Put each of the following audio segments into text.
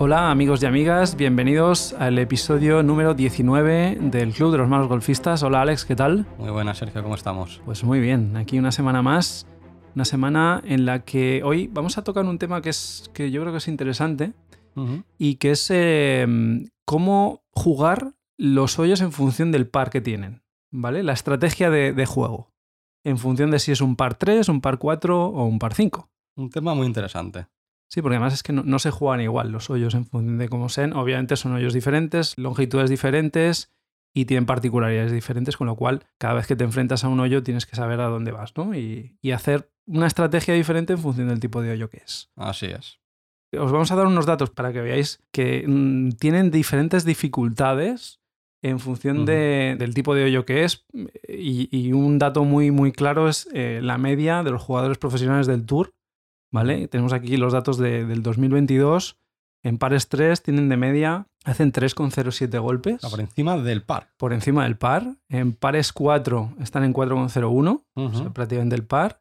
Hola amigos y amigas, bienvenidos al episodio número 19 del Club de los Malos Golfistas. Hola Alex, ¿qué tal? Muy buenas, Sergio, ¿cómo estamos? Pues muy bien, aquí una semana más, una semana en la que hoy vamos a tocar un tema que, es, que yo creo que es interesante y que es eh, cómo jugar los hoyos en función del par que tienen, ¿vale? La estrategia de, de juego, en función de si es un par 3, un par 4 o un par 5. Un tema muy interesante. Sí, porque además es que no, no se juegan igual los hoyos en función de cómo sean. Obviamente son hoyos diferentes, longitudes diferentes y tienen particularidades diferentes, con lo cual cada vez que te enfrentas a un hoyo tienes que saber a dónde vas, ¿no? Y, y hacer una estrategia diferente en función del tipo de hoyo que es. Así es. Os vamos a dar unos datos para que veáis que mm, tienen diferentes dificultades en función de- del tipo de hoyo que es. Y, y un dato muy, muy claro es eh, la media de los jugadores profesionales del Tour. ¿Vale? Tenemos aquí los datos de- del 2022. En pares 3 tienen de media, hacen 3,07 golpes por encima del par. por encima del par. En pares 4 están en 4,01, o Ujú. sea, prácticamente el par.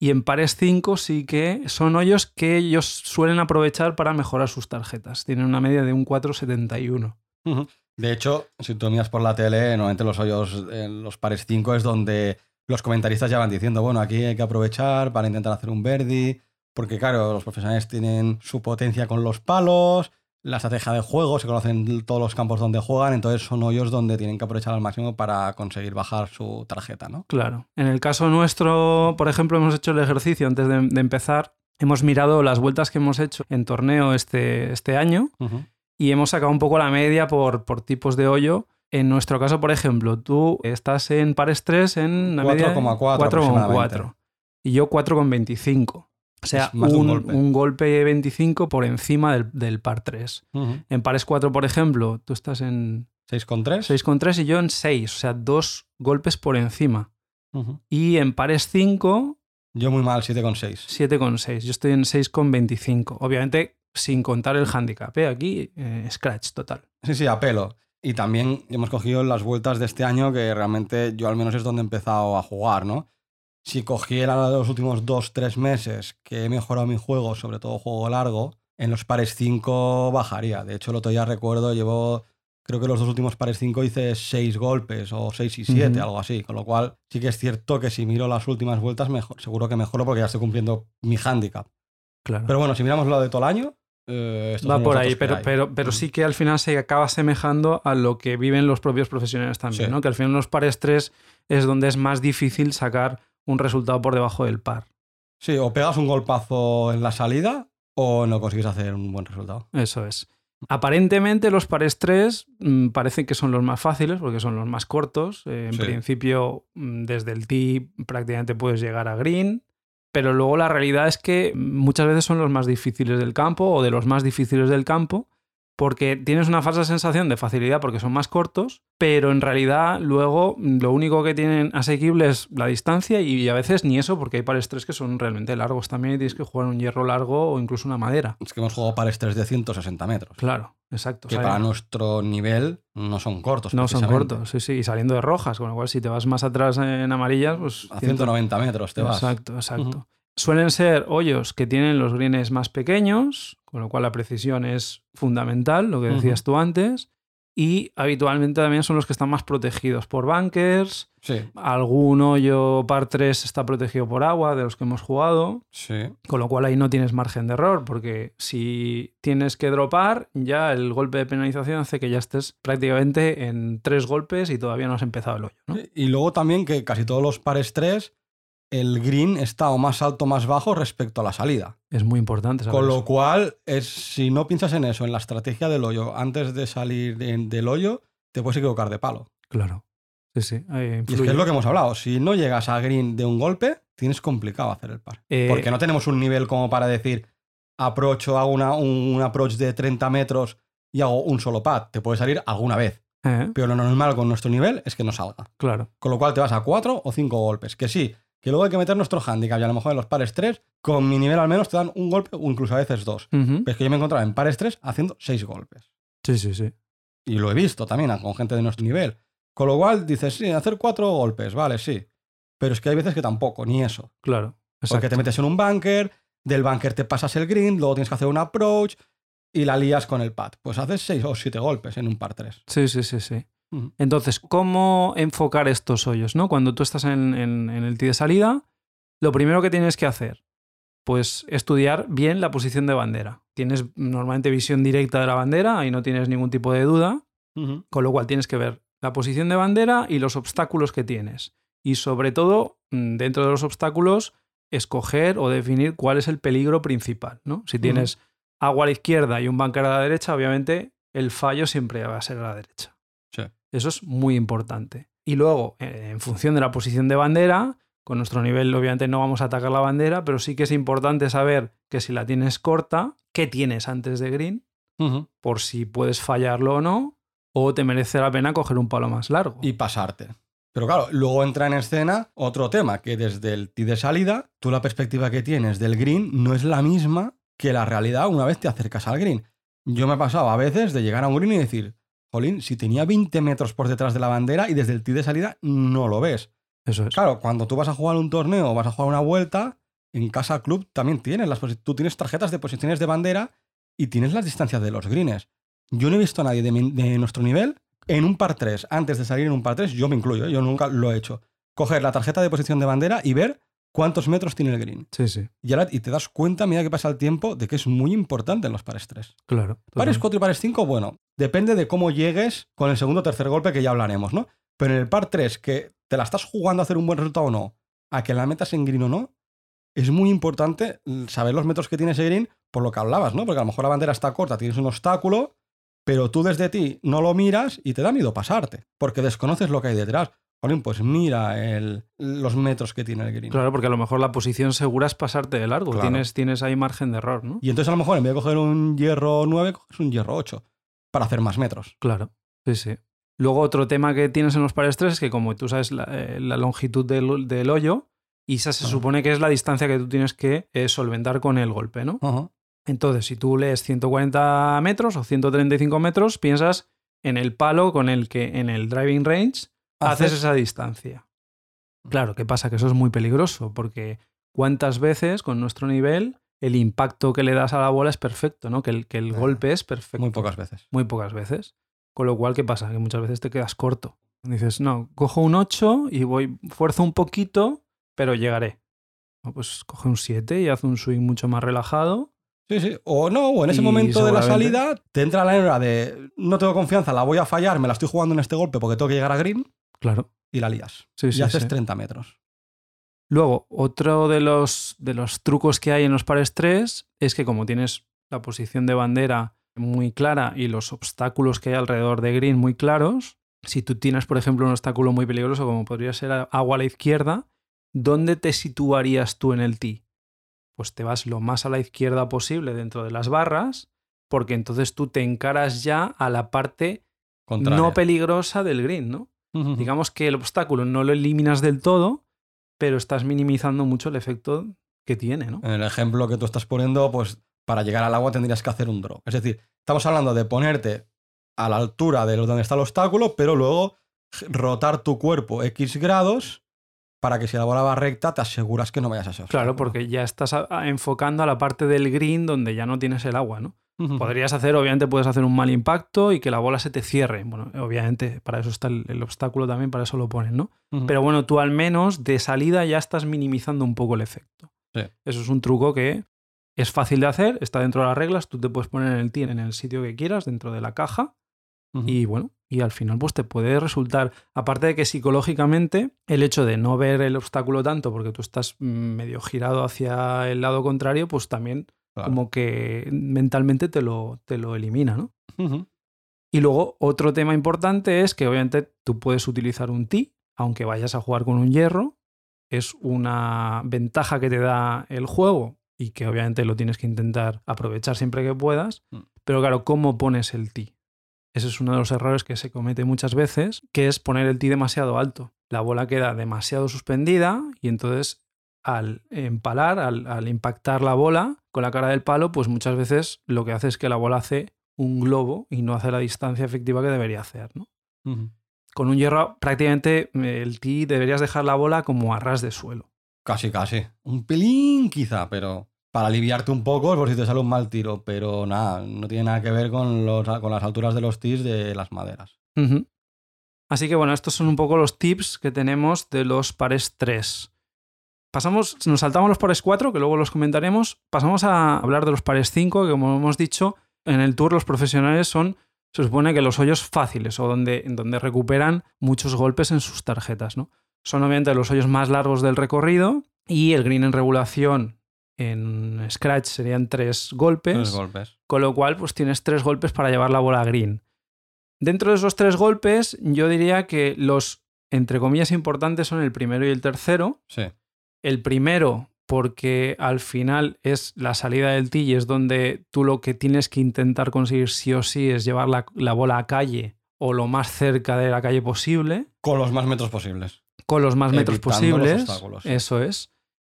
Y en pares 5 sí que son hoyos que ellos suelen aprovechar para mejorar sus tarjetas. Tienen una media de un 4,71. Ujú. De hecho, si tú miras por la tele, normalmente los hoyos en los pares 5 es donde los comentaristas ya van diciendo, bueno, aquí hay que aprovechar para intentar hacer un verdi, porque claro, los profesionales tienen su potencia con los palos, la estrategia de juego, se conocen todos los campos donde juegan, entonces son hoyos donde tienen que aprovechar al máximo para conseguir bajar su tarjeta, ¿no? Claro. En el caso nuestro, por ejemplo, hemos hecho el ejercicio antes de, de empezar. Hemos mirado las vueltas que hemos hecho en torneo este, este año y hemos sacado un poco la media por, por tipos de hoyo. En nuestro caso, por ejemplo, tú estás en pares 3 en una media de 4,4 4,4 aproximadamente. y yo 4,25. O sea, un un, golpe. un golpe 25 por encima del, del par 3. Ujú. En pares 4, por ejemplo, tú estás en 6,3. 6,3 y yo en 6, o sea, dos golpes por encima. Ujú. Y en pares 5, Yo muy mal, 7,6. 7,6. Yo estoy en 6,25. Obviamente, sin contar el handicap. ¿eh? Aquí, eh, scratch total. Sí, sí, a pelo. Y también hemos cogido las vueltas de este año que realmente yo al menos es donde he empezado a jugar, ¿no? Si cogiera los últimos 2-3 meses que he mejorado mi juego, sobre todo juego largo, en los pares 5 bajaría. De hecho, el otro día recuerdo, llevo, creo que los dos últimos pares 5 hice 6 golpes o 6 y 7, Ujú. algo así. Con lo cual, sí que es cierto que si miro las últimas vueltas, mejor, seguro que mejoro porque ya estoy cumpliendo mi handicap. Claro. Pero bueno, si miramos lo de todo el año, eh, Va por ahí, pero, pero, pero Ujú. sí que al final se acaba asemejando a lo que viven los propios profesionales también, Sí. ¿no? Que al final los pares 3 es donde es más difícil sacar un resultado por debajo del par. Sí, o pegas un golpazo en la salida o no consigues hacer un buen resultado. Eso es. Aparentemente los pares 3 mm, parecen que son los más fáciles porque son los más cortos. Eh, en Sí. principio, mm, desde el tee prácticamente puedes llegar a green, pero luego la realidad es que muchas veces son los más difíciles del campo o de los más difíciles del campo porque tienes una falsa sensación de facilidad porque son más cortos, pero en realidad luego lo único que tienen asequible es la distancia y a veces ni eso porque hay pares 3 que son realmente largos también y tienes que jugar un hierro largo o incluso una madera. Es que hemos jugado pares 3 de 160 metros. Claro, exacto. Que O sea, para nuestro nivel no son cortos. No son cortos, sí, sí, y saliendo de rojas, con lo cual si te vas más atrás en amarillas, pues... A 190 metros te vas. Exacto, exacto. Suelen ser hoyos que tienen los greens más pequeños, con lo cual la precisión es fundamental, lo que decías tú antes, y habitualmente también son los que están más protegidos por bunkers, Sí, algún hoyo par 3 está protegido por agua de los que hemos jugado, sí. con lo cual ahí no tienes margen de error, porque si tienes que dropar, ya el golpe de penalización hace que ya estés prácticamente en tres golpes y todavía no has empezado el hoyo. ¿no? Y luego también que casi todos los pares 3, el green está o más alto o más bajo respecto a la salida. Es muy importante. saber Con eso. lo cual, es, si no piensas en eso, en la estrategia del hoyo, antes de salir de- del hoyo, te puedes equivocar de palo. Claro. Sí, sí. ahí Y es que es lo que hemos hablado. Si no llegas a green de un golpe, tienes complicado hacer el par. Eh, Porque no tenemos un nivel como para decir, approach o hago una, un, un approach de 30 metros y hago un solo pad. Te puede salir alguna vez. eh, Pero lo normal con nuestro nivel es que no salga. claro. Con lo cual te vas a 4 o 5 golpes. Que sí, que luego hay que meter nuestro handicap. Y a lo mejor en los pares 3, con mi nivel al menos te dan un golpe o incluso a veces dos. Pero es que yo me encontraba en pares 3 haciendo 6 golpes. Sí, sí, sí. Y lo he visto también con gente de nuestro nivel. Con lo cual dices, sí, hacer 4 golpes, vale, sí. Pero es que hay veces que tampoco, ni eso. Claro. Porque te metes en un bunker, del bunker te pasas el green, luego tienes que hacer un approach. y la lías con el pad. Pues haces 6 o 7 golpes en un par 3. Sí, sí, sí, sí. Entonces, ¿cómo enfocar estos hoyos? ¿no? Cuando tú estás en, en el tee de salida, lo primero que tienes que hacer, pues estudiar bien la posición de bandera. Tienes normalmente visión directa de la bandera, ahí no tienes ningún tipo de duda, con lo cual tienes que ver la posición de bandera y los obstáculos que tienes. Y sobre todo, mm, dentro de los obstáculos, escoger o definir cuál es el peligro principal. ¿no? Si tienes agua a la izquierda y un bunker a la derecha, obviamente el fallo siempre va a ser a la derecha. Eso es muy importante. Y luego, en función de la posición de bandera, con nuestro nivel obviamente no vamos a atacar la bandera, pero sí que es importante saber que si la tienes corta, ¿qué tienes antes de green? Por si puedes fallarlo o no, o te merece la pena coger un palo más largo. Y pasarte. Pero claro, luego entra en escena otro tema, que desde el tee de salida, tú la perspectiva que tienes del green no es la misma que la realidad una vez te acercas al green. Yo me he pasado a veces de llegar a un green y decir, jolín, si tenía 20 metros por detrás de la bandera y desde el tee de salida no lo ves. Eso es. Claro, cuando tú vas a jugar un torneo o vas a jugar una vuelta, en casa club también tienes las tú tienes tarjetas de posiciones de bandera y tienes las distancias de los greens. Yo no he visto a nadie de, nuestro nivel en un par 3, antes de salir en un par 3, yo me incluyo, yo nunca lo he hecho. Coger la tarjeta de posición de bandera y ver cuántos metros tiene el green. Sí, sí. Y, ahora, y te das cuenta, a medida que pasa el tiempo, de que es muy importante en los pares 3. Claro. Pares 4 y pares 5, bueno, depende de cómo llegues con el segundo o tercer golpe que ya hablaremos, ¿no? Pero en el par 3, que te la estás jugando a hacer un buen resultado o no, a que la metas en green o no, es muy importante saber los metros que tiene ese green por lo que hablabas, ¿no? Porque a lo mejor la bandera está corta, tienes un obstáculo, pero tú desde ti no lo miras y te da miedo pasarte, porque desconoces lo que hay detrás. pues mira los metros que tiene el green. Claro, porque a lo mejor la posición segura es pasarte de largo, tienes, tienes ahí margen de error, ¿no? Y entonces a lo mejor en vez de coger un hierro 9, coges un hierro 8 para hacer más metros. Claro, sí, sí. Luego otro tema que tienes en los pares 3 es que como tú sabes la, eh, longitud del, hoyo, y esa se supone que es la distancia que tú tienes que eh, solventar con el golpe, ¿no? Entonces, si tú lees 140 metros o 135 metros, piensas en el palo con el que en el driving range haces esa distancia. Claro, ¿qué pasa? Que eso es muy peligroso, porque ¿cuántas veces con nuestro nivel el impacto que le das a la bola es perfecto, ¿no? Que el, que el golpe es perfecto. Muy pocas veces. Muy pocas veces. Con lo cual, ¿qué pasa? Que muchas veces te quedas corto. Dices, no, cojo un 8 y voy, fuerzo un poquito, pero llegaré. pues coge un 7 y haz un swing mucho más relajado. Sí, sí. O no, o en ese momento de la salida te entra la hora de no tengo confianza, la voy a fallar, me la estoy jugando en este golpe porque tengo que llegar a green. Claro. Y la lías. Sí, sí, y haces 30 metros. Luego, otro de los, de los trucos que hay en los pares 3 es que como tienes la posición de bandera muy clara y los obstáculos que hay alrededor de green muy claros, si tú tienes, por ejemplo, un obstáculo muy peligroso como podría ser agua a la izquierda, ¿dónde te situarías tú en el tee? Pues te vas lo más a la izquierda posible dentro de las barras, porque entonces tú te encaras ya a la parte no peligrosa del green, ¿no? Digamos que el obstáculo no lo eliminas del todo, pero estás minimizando mucho el efecto que tiene, ¿no? En el ejemplo que tú estás poniendo, pues para llegar al agua tendrías que hacer un drop. Es decir, estamos hablando de ponerte a la altura de donde está el obstáculo, pero luego rotar tu cuerpo X grados para que si la bola va recta te aseguras que no vayas a ser. Claro, porque ya estás enfocando a la parte del green donde ya no tienes el agua, ¿no? Podrías hacer, obviamente puedes hacer un mal impacto y que la bola se te cierre. Bueno, obviamente para eso está el, obstáculo también, para eso lo pones, ¿no? Pero bueno, tú al menos de salida ya estás minimizando un poco el efecto. Eso es un truco que es fácil de hacer, está dentro de las reglas, tú te puedes poner en el en el sitio que quieras, dentro de la caja, y bueno, y al final pues te puede resultar, aparte de que psicológicamente el hecho de no ver el obstáculo tanto porque tú estás medio girado hacia el lado contrario, pues también como que mentalmente te lo, te lo elimina, ¿no? Y luego otro tema importante es que obviamente tú puedes utilizar un TI, aunque vayas a jugar con un hierro, es una ventaja que te da el juego y que obviamente lo tienes que intentar aprovechar siempre que puedas. Mm. Pero claro, ¿cómo pones el ti? Ese es uno de los errores que se comete muchas veces, que es poner el ti demasiado alto. La bola queda demasiado suspendida y entonces al empalar, al, impactar la bola con la cara del palo, pues muchas veces lo que hace es que la bola hace un globo y no hace la distancia efectiva que debería hacer. ¿no? Con un hierro prácticamente el ti deberías dejar la bola como a ras de suelo. Casi, casi. Un pelín quizá, pero... para aliviarte un poco por si te sale un mal tiro, pero nada, no tiene nada que ver con, los, con las alturas de los tees de las maderas. Así que bueno, estos son un poco los tips que tenemos de los pares 3. Pasamos, nos saltamos los pares 4, que luego los comentaremos. Pasamos a hablar de los pares 5, que como hemos dicho, en el tour los profesionales son, se supone que los hoyos fáciles o donde, en donde recuperan muchos golpes en sus tarjetas. ¿no? Son obviamente los hoyos más largos del recorrido y el green en regulación en Scratch serían tres golpes. Tres golpes. Con lo cual, pues tienes tres golpes para llevar la bola a green. Dentro de esos tres golpes, yo diría que los, entre comillas, importantes son el primero y el tercero. Sí. El primero, porque al final es la salida del tee y es donde tú lo que tienes que intentar conseguir sí o sí es llevar la, la bola a calle o lo más cerca de la calle posible, Con los más metros posibles. con los más metros Evitando posibles. Eso es.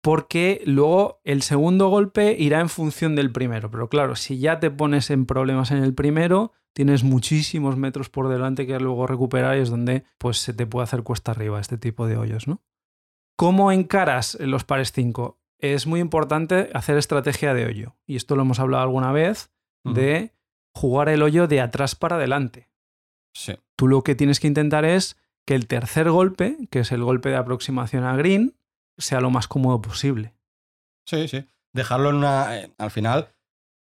Porque luego el segundo golpe irá en función del primero. Pero claro, si ya te pones en problemas en el primero, tienes muchísimos metros por delante que luego recuperar y es donde pues, se te puede hacer cuesta arriba este tipo de hoyos, ¿no? ¿Cómo encaras los pares 5? Es muy importante hacer estrategia de hoyo. Y esto lo hemos hablado alguna vez, de jugar el hoyo de atrás para adelante. Sí. Tú lo que tienes que intentar es que el tercer golpe, que es el golpe de aproximación a green, sea lo más cómodo posible. Sí, sí. Dejarlo en una. eh, al final,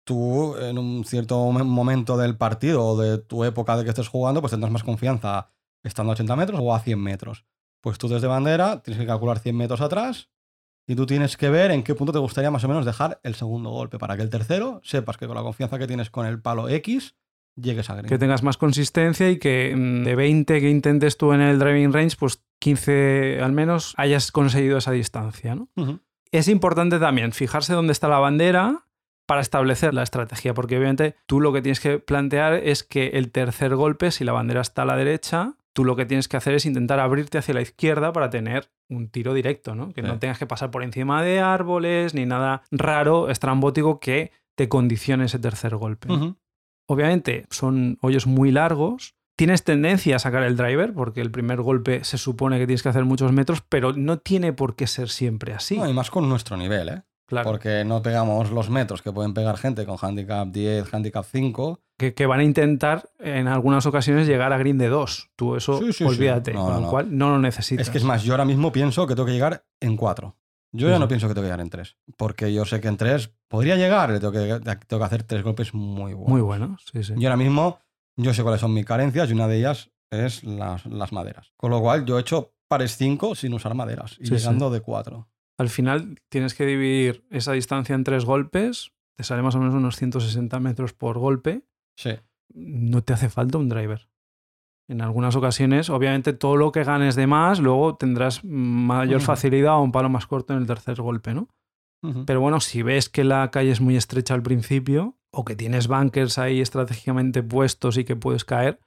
tú en un cierto mom- momento del partido o de tu época de que estés jugando, pues tendrás más confianza estando a 80 metros o a 100 metros. Pues tú desde bandera tienes que calcular 100 metros atrás y tú tienes que ver en qué punto te gustaría más o menos dejar el segundo golpe para que el tercero sepas que con la confianza que tienes con el palo X llegues a green. Que tengas más consistencia y que mm, de 20 que intentes tú en el driving range, pues 15 al menos hayas conseguido esa distancia. Es importante también fijarse dónde está la bandera para establecer la estrategia, porque obviamente tú lo que tienes que plantear es que el tercer golpe, si la bandera está a la derecha, tú lo que tienes que hacer es intentar abrirte hacia la izquierda para tener un tiro directo, ¿no? Que Sí. no tengas que pasar por encima de árboles ni nada raro, estrambótico que te condicione ese tercer golpe. Obviamente son hoyos muy largos. Tienes tendencia a sacar el driver porque el primer golpe se supone que tienes que hacer muchos metros, pero no tiene por qué ser siempre así. No, y más con nuestro nivel, ¿eh? Claro. Porque no pegamos los metros que pueden pegar gente con handicap 10, handicap 5. que, que van a intentar en algunas ocasiones llegar a green de 2. Tú eso Sí, sí, sí. olvídate, No, con no, lo no. cual no lo necesitas. Es que es más, yo ahora mismo pienso que tengo que llegar en 4. Yo ya no pienso que tengo que llegar en 3. Porque yo sé que en 3 podría llegar, le tengo que, tengo que hacer tres golpes muy buenos. Muy bueno, sí, sí. Y ahora mismo yo sé cuáles son mis carencias y una de ellas es las, las maderas. Con lo cual yo he hecho pares 5 sin usar maderas y Sí, llegando de 4. Al final tienes que dividir esa distancia en tres golpes, te sale más o menos unos 160 metros por golpe. Sí. No te hace falta un driver. En algunas ocasiones, obviamente, todo lo que ganes de más, luego tendrás mayor facilidad o un palo más corto en el tercer golpe, ¿no? Pero bueno, si ves que la calle es muy estrecha al principio o que tienes bunkers ahí estratégicamente puestos y que puedes caer,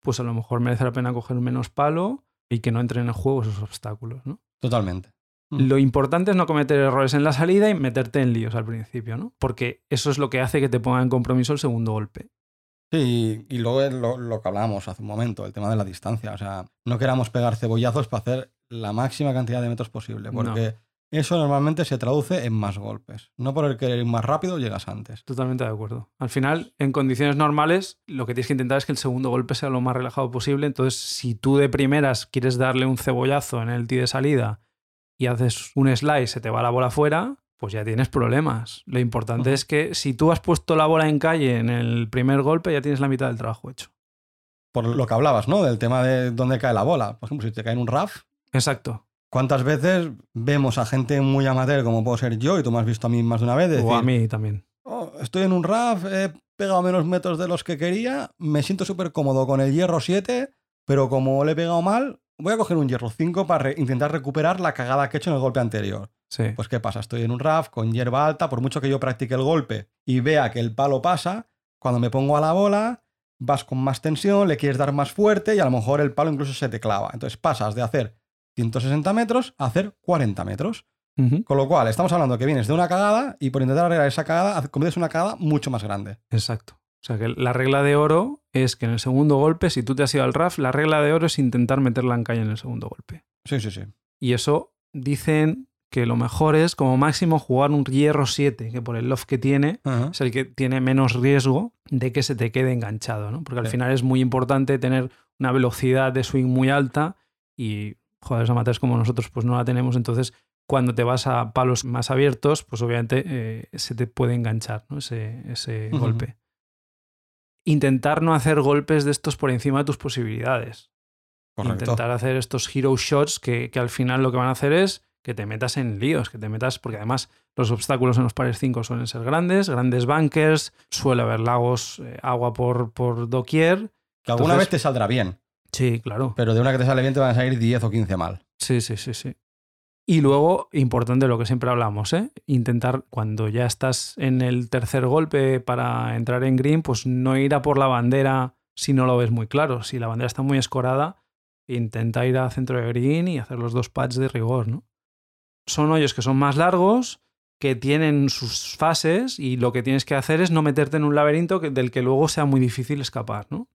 pues a lo mejor merece la pena coger menos palo y que no entren en juego esos obstáculos, ¿no? Totalmente. Ujú. Lo importante es no cometer errores en la salida y meterte en líos al principio, ¿no? Porque eso es lo que hace que te ponga en compromiso el segundo golpe. Sí, y, luego es lo, lo que hablábamos hace un momento, el tema de la distancia. O sea, no queramos pegar cebollazos para hacer la máxima cantidad de metros posible, porque eso normalmente se traduce en más golpes. No por el querer ir más rápido llegas antes. Totalmente de acuerdo. Al final, en condiciones normales, lo que tienes que intentar es que el segundo golpe sea lo más relajado posible. Entonces, si tú de primeras quieres darle un cebollazo en el tee de salida y haces un slice, se te va la bola fuera, pues ya tienes problemas. Lo importante es que si tú has puesto la bola en calle en el primer golpe, ya tienes la mitad del trabajo hecho. Por lo que hablabas, ¿no? Del tema de dónde cae la bola. Por ejemplo, si te cae en un RAF, Exacto. ¿cuántas veces vemos a gente muy amateur como puedo ser yo, y tú me has visto a mí más de una vez, decir, O a mí también. "Oh, estoy en un RAF, he pegado menos metros de los que quería, me siento súper cómodo con el hierro 7, pero como le he pegado mal, voy a coger un hierro 5 para re- intentar recuperar la cagada que he hecho en el golpe anterior. Sí. Pues ¿qué pasa? Estoy en un RAF con hierba alta, por mucho que yo practique el golpe y vea que el palo pasa, cuando me pongo a la bola, vas con más tensión, le quieres dar más fuerte y a lo mejor el palo incluso se te clava. Entonces pasas de hacer 160 metros a hacer 40 metros. Con lo cual, estamos hablando que vienes de una cagada y por intentar arreglar esa cagada, cometes una cagada mucho más grande. Exacto. O sea que la regla de oro es que en el segundo golpe, si tú te has ido al RAF, la regla de oro es intentar meterla en calle en el segundo golpe. Sí, sí, sí. Y eso dicen que lo mejor es como máximo jugar un hierro 7, que por el loft que tiene es el que tiene menos riesgo de que se te quede enganchado, ¿no? Porque al Sí. final es muy importante tener una velocidad de swing muy alta y jugadores amateurs como nosotros pues no la tenemos, entonces cuando te vas a palos más abiertos, pues obviamente eh, se te puede enganchar ¿no? ese, ese golpe. Intentar no hacer golpes de estos por encima de tus posibilidades. Correcto. Intentar hacer estos hero shots que, que al final lo que van a hacer es que te metas en líos, que te metas, porque además los obstáculos en los pares 5 suelen ser grandes, grandes bunkers, suele haber lagos, eh, agua por, por doquier. Que alguna Entonces- vez te saldrá bien, Sí, claro. pero de una que te sale bien te van a salir 10 o 15 mal. Sí, sí, sí, sí. Y luego, importante lo que siempre hablamos, ¿eh? intentar cuando ya estás en el tercer golpe para entrar en green, pues no ir a por la bandera si no lo ves muy claro. Si la bandera está muy escorada, intenta ir a centro de green y hacer los dos pads de rigor, ¿no? Son hoyos que son más largos, que tienen sus fases y lo que tienes que hacer es no meterte en un laberinto del que luego sea muy difícil escapar, ¿no?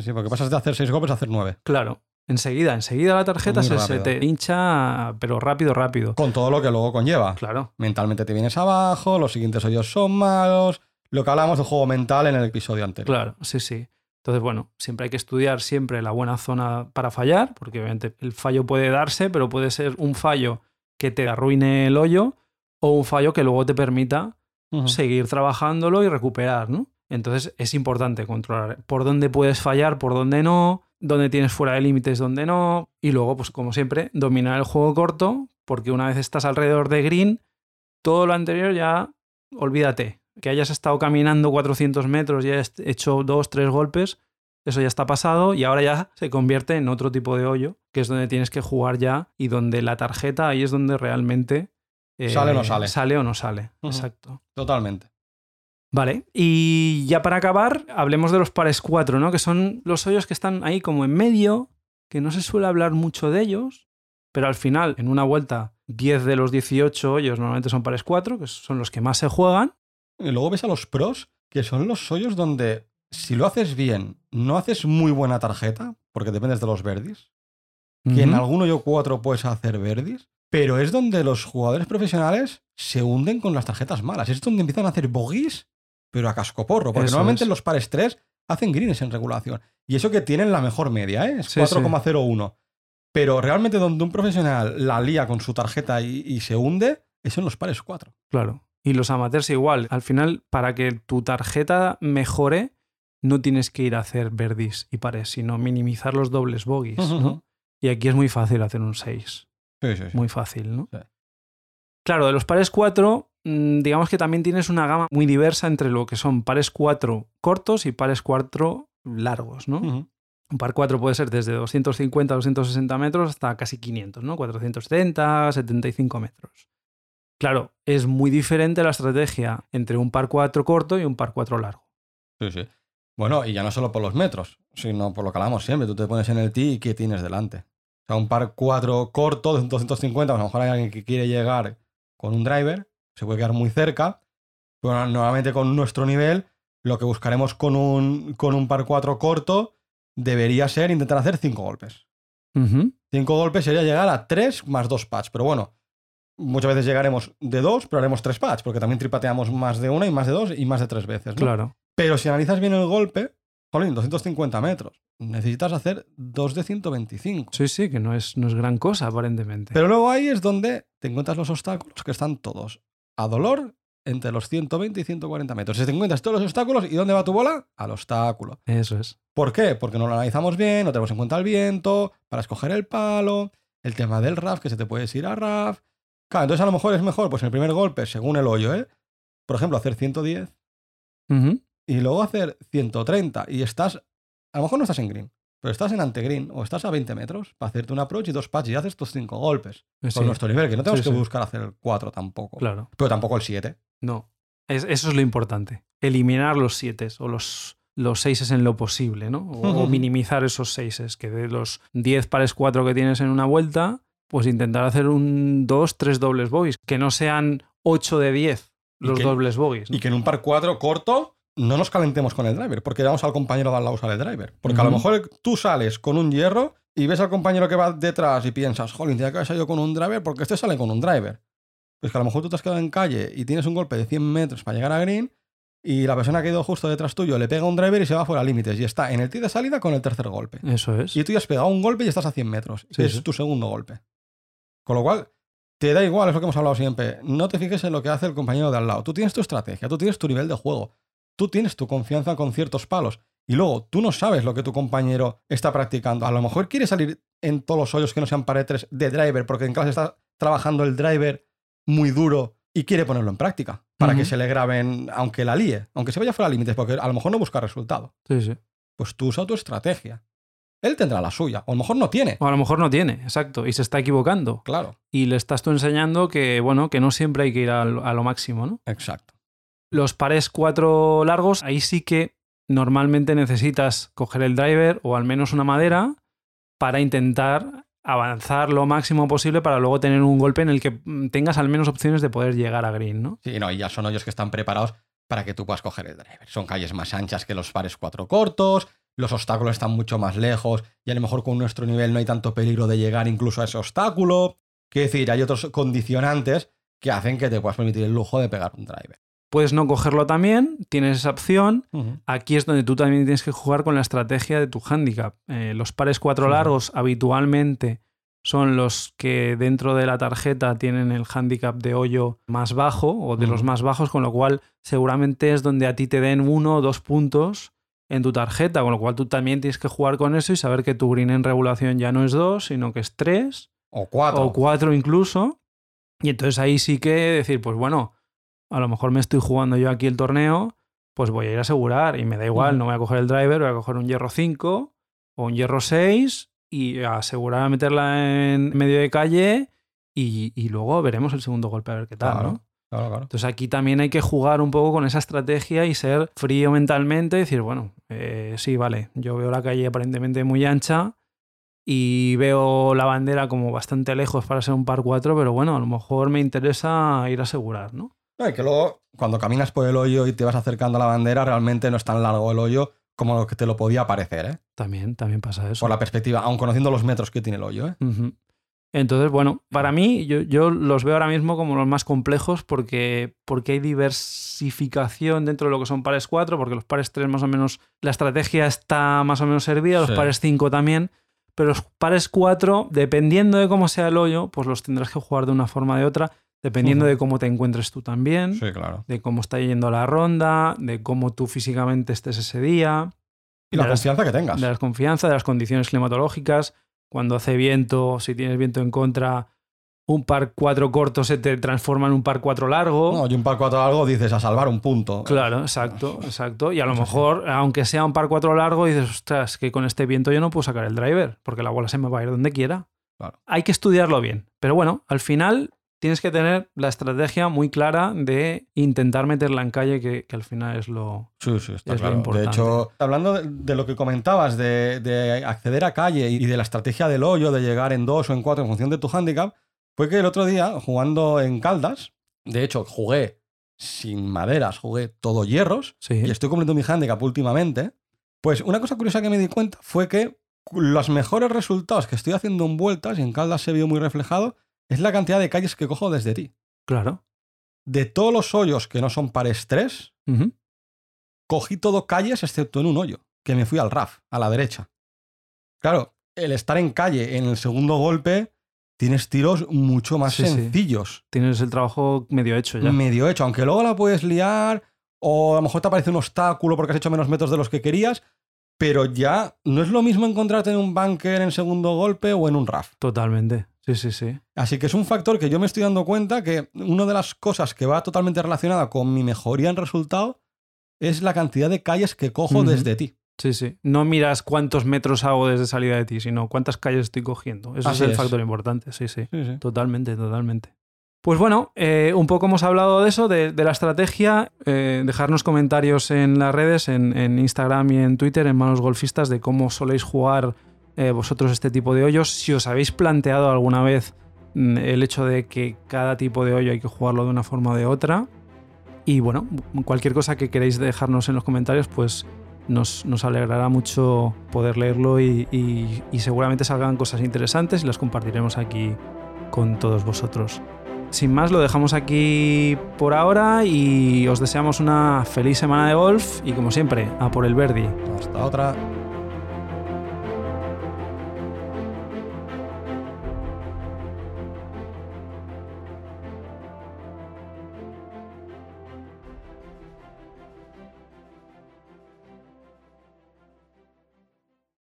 Sí, porque pasas de hacer 6 golpes a hacer 9. Claro, enseguida, enseguida la tarjeta se, te hincha, pero rápido, rápido. Con todo lo que luego conlleva. Claro. Mentalmente te vienes abajo, los siguientes hoyos son malos. Lo que hablamos de juego mental en el episodio anterior. Claro, sí, sí. Entonces, bueno, siempre hay que estudiar siempre la buena zona para fallar, porque obviamente el fallo puede darse, pero puede ser un fallo que te arruine el hoyo o un fallo que luego te permita seguir trabajándolo y recuperar, ¿no? Entonces es importante controlar por dónde puedes fallar, por dónde no, dónde tienes fuera de límites, dónde no, y luego, pues como siempre, dominar el juego corto, porque una vez estás alrededor de green, todo lo anterior ya olvídate. Que hayas estado caminando 400 metros y hayas hecho dos, tres golpes, eso ya está pasado y ahora ya se convierte en otro tipo de hoyo, que es donde tienes que jugar ya y donde la tarjeta ahí es donde realmente... eh, ¿Sale o no sale? Sale o no sale, exacto. Totalmente. Vale, y ya para acabar, hablemos de los pares 4, ¿no? Que son los hoyos que están ahí como en medio, que no se suele hablar mucho de ellos, pero al final, en una vuelta, 10 de los 18 hoyos normalmente son pares 4, que son los que más se juegan. Y luego ves a los pros, que son los hoyos donde si lo haces bien, no haces muy buena tarjeta, porque dependes de los verdis, que en algún hoyo 4 puedes hacer verdis, pero es donde los jugadores profesionales se hunden con las tarjetas malas. Es donde empiezan a hacer bogies, pero a cascoporro, porque Eso normalmente es. los pares 3 hacen greens en regulación. Y eso que tienen la mejor media, ¿eh? es Sí, sí. 4,01. Pero realmente donde un profesional la lía con su tarjeta y, y se hunde, es en los pares 4. Claro. Y los amateurs igual. Al final, para que tu tarjeta mejore, no tienes que ir a hacer verdis y pares, sino minimizar los dobles bogies. ¿no? Y aquí es muy fácil hacer un 6. Sí, sí, sí. Muy fácil, ¿no? Sí. Claro, de los pares 4, mm, digamos que también tienes una gama muy diversa entre lo que son pares 4 cortos y pares 4 largos, ¿no? Un par 4 puede ser desde 250 a 260 metros hasta casi 500, ¿no? 470, 75 metros. Claro, es muy diferente la estrategia entre un par 4 corto y un par 4 largo. Sí, sí. Bueno, y ya no solo por los metros, sino por lo que hablamos siempre. Tú te pones en el tee y ¿qué tienes delante? O sea, un par 4 corto de 250, a lo mejor hay alguien que quiere llegar con un driver, se puede quedar muy cerca. Pero normalmente con nuestro nivel, lo que buscaremos con un, con un par 4 corto debería ser intentar hacer 5 golpes. Ujú, 5 golpes sería llegar a 3 más 2 pads. Pero bueno, muchas veces llegaremos de 2, pero haremos 3 pads, porque también tripateamos más de una y más de dos y más de tres veces. ¿no? Claro. Pero si analizas bien el golpe, jolín, 250 metros. Necesitas hacer 2 de 125. Sí, sí, que no es, no es gran cosa aparentemente. Pero luego ahí es donde te encuentras los obstáculos que están todos a dolor entre los 120 y 140 metros. Si te encuentras todos los obstáculos, ¿y dónde va tu bola? Al obstáculo. Eso es. ¿Por qué? Porque no lo analizamos bien, no tenemos en cuenta el viento, para escoger el palo, el tema del RAF, que se te puede ir a RAF. Claro, entonces a lo mejor es mejor, pues en el primer golpe, según el hoyo, ¿eh? Por ejemplo, hacer 110 Ujú, y luego hacer 130 y estás, a lo mejor no estás en green, pero estás en antegreen o estás a 20 metros para hacerte un approach y dos patches y haces tus 5 golpes. Sí, Con nuestro nivel, que no tenemos Sí, que sí. buscar hacer el 4 tampoco. Claro. Pero tampoco el 7. No. Es- eso es lo importante. Eliminar los 7 o los, los 6 en lo posible, ¿no? O, o Ujú. minimizar esos 6 que de los 10 pares 4 que tienes en una vuelta, pues intentar hacer un 2, 3 dobles bogies. Que no sean 8 de 10 Y los que- dobles bogies. ¿no? Y que en un par 4 corto no nos calentemos con el driver, porque vamos al compañero de al lado usar el driver. Porque a lo mejor tú sales con un hierro y ves al compañero que va detrás y piensas, jolín, tenía que haber salido con un driver porque este sale con un driver. Pues que a lo mejor tú te has quedado en calle y tienes un golpe de 100 metros para llegar a green y la persona que ha ido justo detrás tuyo le pega un driver y se va fuera límites y está en el tee de salida con el tercer golpe. Eso es. Y tú ya has pegado un golpe y estás a 100 metros. Sí, es sí. tu segundo golpe. Con lo cual, te da igual, es lo que hemos hablado siempre. No te fijes en lo que hace el compañero de al lado. Tú tienes tu estrategia, tú tienes tu nivel de juego, tú tienes tu confianza con ciertos palos. Y luego, tú no sabes lo que tu compañero está practicando. A lo mejor quiere salir en todos los hoyos que no sean paredes de driver, porque en clase está trabajando el driver muy duro y quiere ponerlo en práctica para que se le graben, aunque la líe, aunque se vaya fuera de límites, porque a lo mejor no busca resultado. Sí, sí. Pues tú usa tu estrategia. Él tendrá la suya, o a lo mejor no tiene. O a lo mejor no tiene, exacto, y se está equivocando. Claro, Y le estás tú enseñando que, bueno, que no siempre hay que ir a lo máximo, ¿no? exacto. Los pares cuatro largos, ahí sí que normalmente necesitas coger el driver o al menos una madera para intentar avanzar lo máximo posible para luego tener un golpe en el que mm, tengas al menos opciones de poder llegar a green, ¿no? Sí, no, y ya son hoyos que están preparados para que tú puedas coger el driver. Son calles más anchas que los pares cuatro cortos, los obstáculos están mucho más lejos y a lo mejor con nuestro nivel no hay tanto peligro de llegar incluso a ese obstáculo. Quiero decir, hay otros condicionantes que hacen que te puedas permitir el lujo de pegar un driver. Puedes no cogerlo también, tienes esa opción. Aquí es donde tú también tienes que jugar con la estrategia de tu handicap. Eh, los pares cuatro largos habitualmente son los que dentro de la tarjeta tienen el handicap de hoyo más bajo o de los más bajos, con lo cual seguramente es donde a ti te den uno o dos puntos en tu tarjeta, con lo cual tú también tienes que jugar con eso y saber que tu green en regulación ya no es dos, sino que es tres O cuatro. o cuatro incluso. Y entonces ahí sí que decir, pues bueno, a lo mejor me estoy jugando yo aquí el torneo, pues voy a ir a asegurar y me da igual, no voy a coger el driver, voy a coger un hierro 5 o un hierro 6 y a asegurar a meterla en medio de calle y, y luego veremos el segundo golpe a ver qué tal, Claro. ¿no? Claro, claro. Entonces aquí también hay que jugar un poco con esa estrategia y ser frío mentalmente y decir, bueno, eh, sí, vale, yo veo la calle aparentemente muy ancha y veo la bandera como bastante lejos para ser un par 4, pero bueno, a lo mejor me interesa ir a asegurar, ¿no? No, y que luego, cuando caminas por el hoyo y te vas acercando a la bandera, realmente no es tan largo el hoyo como lo que te lo podía parecer, ¿eh? También, también pasa eso. Por la perspectiva, aun conociendo los metros que tiene el hoyo, ¿eh? Entonces, bueno, para mí yo, yo los veo ahora mismo como los más complejos porque, porque hay diversificación dentro de lo que son pares 4, porque los pares 3 más o menos, la estrategia está más o menos servida, los Sí. pares 5 también, pero los pares 4, dependiendo de cómo sea el hoyo, pues los tendrás que jugar de una forma o de otra, dependiendo de cómo te encuentres tú también, claro. de cómo está yendo la ronda, de cómo tú físicamente estés ese día Y la las- confianza que tengas. de la confianza, de las condiciones climatológicas, cuando hace viento, si tienes viento en contra, un par 4 corto se te transforma en un par 4 largo. No, y un par 4 algo dices a salvar un punto. Claro, exacto, exacto. Y a lo sí. mejor, aunque sea un par 4 largo, dices, ostras, que con este viento yo no puedo sacar el driver, porque la bola se me va a ir donde quiera. Claro. Hay que estudiarlo bien. Pero bueno, al final tienes que tener la estrategia muy clara de intentar meterla en calle, que, que al final es lo... Sí, sí, está Es lo claro. De importante. hecho, hablando de, de lo que comentabas, de, de acceder a calle y de la estrategia del hoyo, de llegar en dos o en cuatro en función de tu handicap, fue que el otro día, jugando en Caldas, de hecho, jugué sin maderas, jugué todo hierros, Sí. y estoy cumpliendo mi handicap últimamente, pues una cosa curiosa que me di cuenta fue que los mejores resultados que estoy haciendo en vueltas, y en Caldas se vio muy reflejado, es la cantidad de calles que cojo desde ti. Claro. De todos los hoyos que no son pares 3, Ujú. cogí todo calles excepto en un hoyo, que me fui al RAF, a la derecha. Claro, el estar en calle en el segundo golpe, tienes tiros mucho más Sí, sí. sencillos, Tienes el trabajo medio hecho ya. medio hecho, aunque luego la puedes liar o a lo mejor te aparece un obstáculo porque has hecho menos metros de los que querías, pero ya no es lo mismo encontrarte en un bunker en segundo golpe o en un RAF. Totalmente. Sí, sí, sí. Así que es un factor que yo me estoy dando cuenta que una de las cosas que va totalmente relacionada con mi mejoría en resultado es la cantidad de calles que cojo desde ti. Sí, sí. No miras cuántos metros hago desde salida de ti, sino cuántas calles estoy cogiendo. Eso Así es el es. factor importante, sí, sí. Sí, sí. Totalmente, totalmente. Pues bueno, eh, un poco hemos hablado de eso, de, de la estrategia. Eh, dejarnos comentarios en las redes, en, en Instagram y en Twitter, en Manos Golfistas, de cómo soléis jugar eh, vosotros este tipo de hoyos. Si os habéis planteado alguna vez mm, el hecho de que cada tipo de hoyo hay que jugarlo de una forma o de otra. Y bueno, cualquier cosa que queréis dejarnos en los comentarios, pues nos, nos alegrará mucho poder leerlo y, y- y seguramente salgan cosas interesantes y las compartiremos aquí con todos vosotros. sin más, lo dejamos aquí por ahora y os deseamos una feliz semana de golf y como siempre, a por el Verdi. Hasta otra.